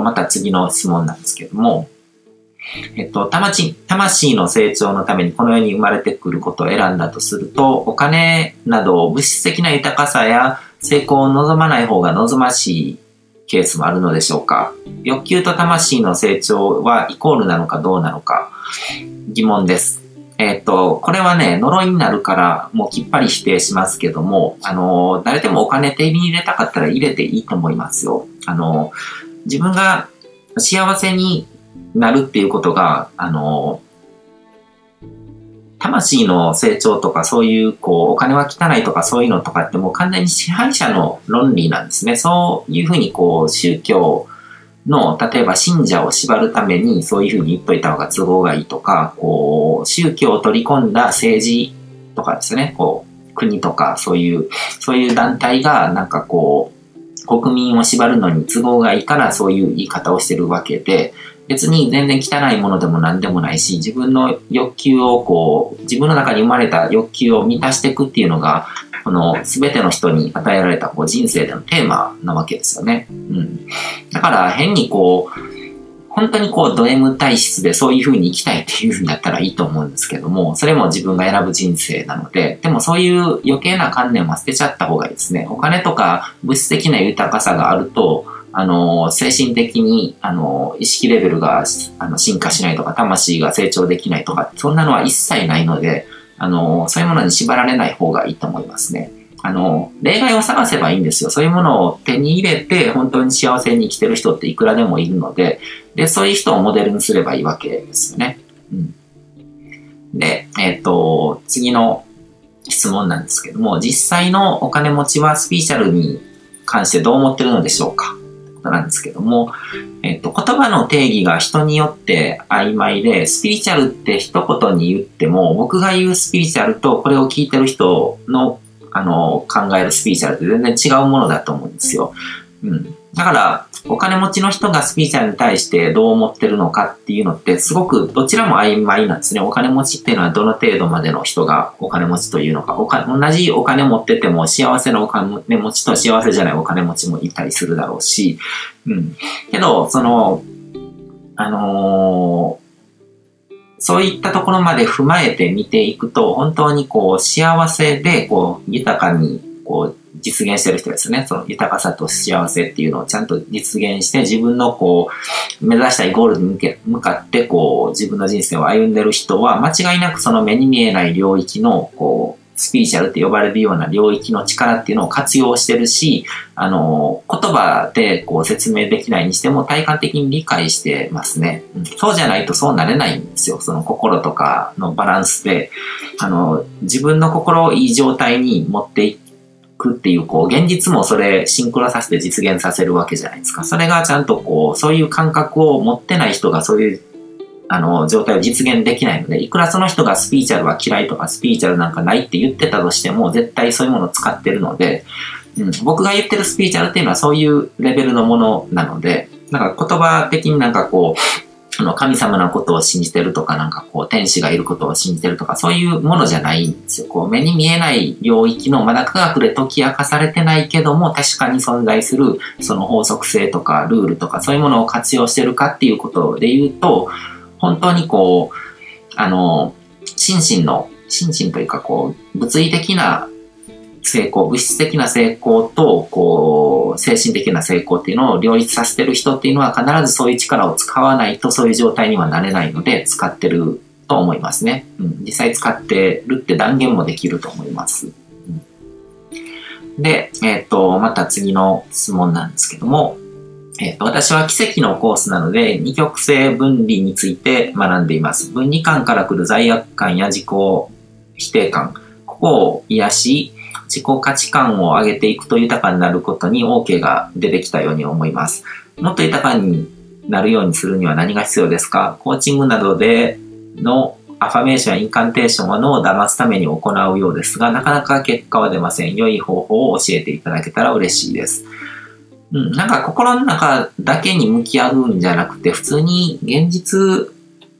と、また次の質問なんですけども、えっと、魂、魂の成長のためにこの世に生まれてくることを選んだとすると、お金など物質的な豊かさや成功を望まない方が望ましいケースもあるのでしょうか？欲求と魂の成長はイコールなのかどうなのか疑問です。えっ、と、これはね、呪いになるからもうきっぱり否定しますけども、あの、誰でもお金手に入れたかったら入れていいと思いますよ。あの、自分が幸せになるっていうことが、あの、魂の成長とかそういう、こう、お金は汚いとかそういうのとかってもう完全に支配者の論理なんですね。そういうふうにこう、宗教の、例えば信者を縛るためにそういうふうに言っといた方が都合がいいとか、こう、宗教を取り込んだ政治とかですね、こう、国とかそういう、そういう団体がなんかこう、国民を縛るのに都合がいいからそういう言い方をしてるわけで、別に全然汚いものでも何でもないし、自分の欲求をこう、自分の中に生まれた欲求を満たしていくっていうのが、この全ての人に与えられたこう人生でのテーマなわけですよね。うん。だから変にこう、本当にこうド M 体質でそういう風に生きたいっていうんだったらいいと思うんですけども、それも自分が選ぶ人生なので、でもそういう余計な観念は捨てちゃった方がいいですね。お金とか物質的な豊かさがあると、あの、精神的に、あの、意識レベルが、あの、進化しないとか、魂が成長できないとか、そんなのは一切ないので、あの、そういうものに縛られない方がいいと思いますね。あの、例外を探せばいいんですよ。そういうものを手に入れて、本当に幸せに生きてる人っていくらでもいるので、で、そういう人をモデルにすればいいわけですよね。うん。で、えっ、ー、と、次の質問なんですけども、実際のお金持ちはスピーチャルに関してどう思ってるのでしょうか？ことなんですけども、えっと、言葉の定義が人によって曖昧で、スピリチュアルって一言に言っても、僕が言うスピリチュアルとこれを聞いてる人の、あの、考えるスピリチュアルって全然違うものだと思うんですよ。うん。だから、お金持ちの人がスピーチャルに対してどう思ってるのかっていうのってすごくどちらも曖昧なんですね。お金持ちっていうのはどの程度までの人がお金持ちというのか。おか同じお金持ってても幸せなお金持ちと幸せじゃないお金持ちもいたりするだろうし。うん。けど、その、あのー、そういったところまで踏まえて見ていくと、本当にこう幸せでこう豊かにこう実現してる人ですね。その豊かさと幸せっていうのをちゃんと実現して自分のこう目指したいゴールに向け向かってこう自分の人生を歩んでる人は間違いなくその目に見えない領域のこうスピーチャルって呼ばれるような領域の力っていうのを活用してるし、あの、言葉でこう説明できないにしても体感的に理解してますね。そうじゃないとそうなれないんですよ。その心とかのバランスで、あの、自分の心をいい状態に持ってい、くっていう、こう、現実もそれシンクロさせて実現させるわけじゃないですか。それがちゃんとこう、そういう感覚を持ってない人がそういう、あの、状態を実現できないので、いくらその人がスピーチャルは嫌いとか、スピーチャルなんかないって言ってたとしても、絶対そういうものを使ってるので、うん、僕が言ってるスピーチャルっていうのはそういうレベルのものなので、なんか言葉的になんかこう、その神様のことを信じてるとか、なんかこう、天使がいることを信じてるとか、そういうものじゃないんですよ。こう、目に見えない領域の、まだ科学で解き明かされてないけども、確かに存在する、その法則性とか、ルールとか、そういうものを活用してるかっていうことで言うと、本当にこう、あの、心身の、心身というかこう、物理的な成功、物質的な成功と、こう、精神的な成功っていうのを両立させてる人っていうのは必ずそういう力を使わないとそういう状態にはなれないので、使ってると思いますね。うん、実際使ってるって断言もできると思います。うん、で、えっ、ー、と、また次の質問なんですけども、え、ー、と、私は奇跡のコースなので、二極性分離について学んでいます。分離感から来る罪悪感や自己否定感、ここを癒し、自己価値観を上げていくと豊かになることに OK が出てきたように思います。もっと豊かになるようにするには何が必要ですか？コーチングなどでのアファメーションやインカンテーションは脳を騙すために行うようですが、なかなか結果は出ません。良い方法を教えていただけたら嬉しいです。うん、なんか心の中だけに向き合うんじゃなくて、普通に現実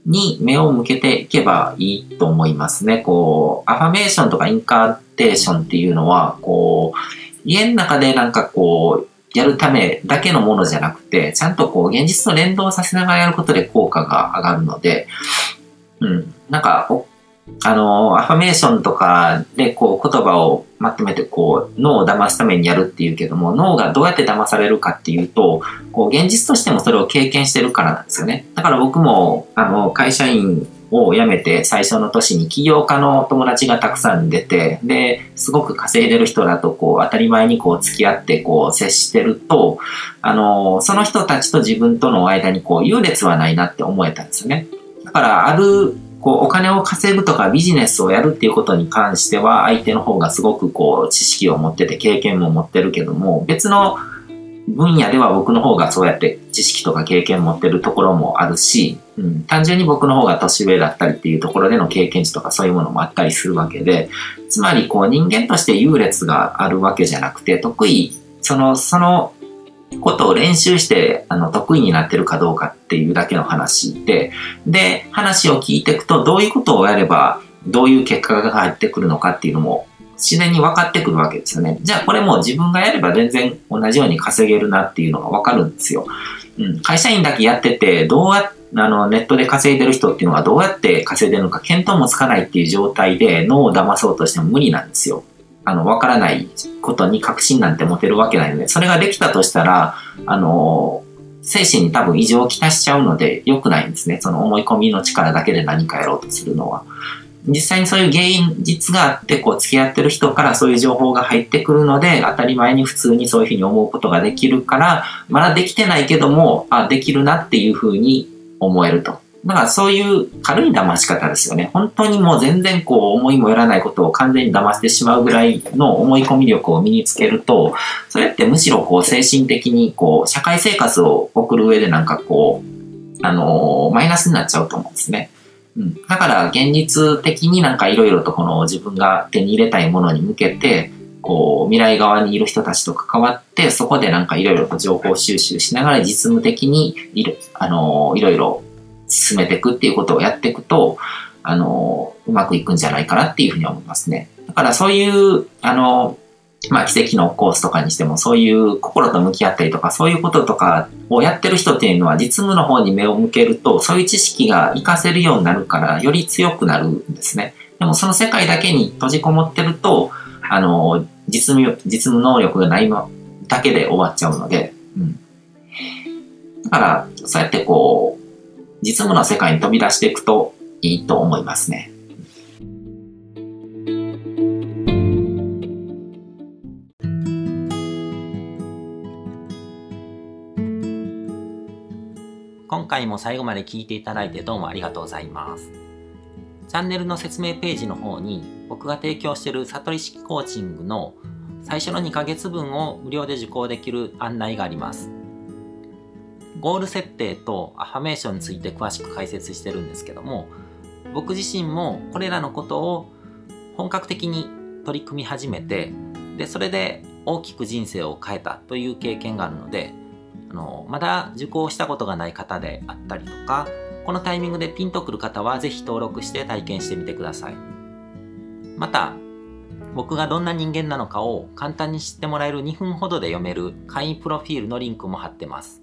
に目を向けていけばいいと思いますね。こう、アファメーションとかインカーテーションっていうのは、こう、家の中でなんかこう、やるためだけのものじゃなくて、ちゃんとこう現実と連動させながらやることで効果が上がるので、うん、なんか、あの、アファメーションとかでこう言葉をまとめてこう脳を騙すためにやるっていうけども、脳がどうやって騙されるかっていうと、こう現実としてもそれを経験してるからなんですよね。だから僕も、あの、会社員を辞めて最初の年に起業家の友達がたくさん出て、で、すごく稼いでる人だとこう当たり前にこう付き合ってこう接してると、あの、その人たちと自分との間にこう優劣はないなって思えたんですよね。だからあるこう、お金を稼ぐとかビジネスをやるっていうことに関しては、相手の方がすごくこう、知識を持ってて、経験も持ってるけども、別の分野では僕の方がそうやって知識とか経験持ってるところもあるし、うん、単純に僕の方が年上だったりっていうところでの経験値とかそういうものもあったりするわけで、つまりこう人間として優劣があるわけじゃなくて、得意、その、そのことを練習して、あの、得意になってるかどうかっていうだけの話で、で、話を聞いていくと、どういうことをやれば、どういう結果が入ってくるのかっていうのも、自然に分かってくるわけですよね。じゃあこれも自分がやれば全然同じように稼げるなっていうのが分かるんですよ。うん、会社員だけやってて、どうやあの、ネットで稼いでる人っていうのがどうやって稼いでるのか見当もつかないっていう状態で脳を騙そうとしても無理なんですよ。あの、わからないことに確信なんて持てるわけないので、それができたとしたら、あの、精神に多分異常をきたしちゃうので良くないんですね。その思い込みの力だけで何かやろうとするのは。実際にそういう原因実があって、こう付き合ってる人からそういう情報が入ってくるので、当たり前に普通にそういうふうに思うことができるから、まだできてないけども、あ、できるなっていうふうに思えると。だからそういう軽い騙し方ですよね。本当にもう全然こう思いもよらないことを完全に騙してしまうぐらいの思い込み力を身につけると、それってむしろこう精神的にこう社会生活を送る上でなんかこう、あのー、マイナスになっちゃうと思うんですね。うん。だから現実的になんかいろいろとこの自分が手に入れたいものに向けて、こう未来側にいる人たちと関わって、そこでなんかいろいろと情報収集しながら実務的にいる、あのー、いろいろ進めていくっていうことをやっていくと、あの、うまくいくんじゃないかなっていうふうに思いますね。だからそういう、あの、まあ奇跡のコースとかにしてもそういう心と向き合ったりとかそういうこととかをやってる人っていうのは実務の方に目を向けるとそういう知識が活かせるようになるからより強くなるんですね。でもその世界だけに閉じこもってると、あの、実務、実務能力がないだけで終わっちゃうので、うん。だから、そうやってこう、実務の世界に飛び出していくといいと思いますね。今回も最後まで聞いていただいてどうもありがとうございます。チャンネルの説明ページの方に僕が提供している悟り式コーチングの最初の2ヶ月分を無料で受講できる案内があります。ゴール設定とアファメーションについて詳しく解説してるんですけども僕自身もこれらのことを本格的に取り組み始めてでそれで大きく人生を変えたという経験があるのであのまだ受講したことがない方であったりとかこのタイミングでピンとくる方は是非登録して体験してみてください。また僕がどんな人間なのかを簡単に知ってもらえる2分ほどで読める会員プロフィールのリンクも貼ってます。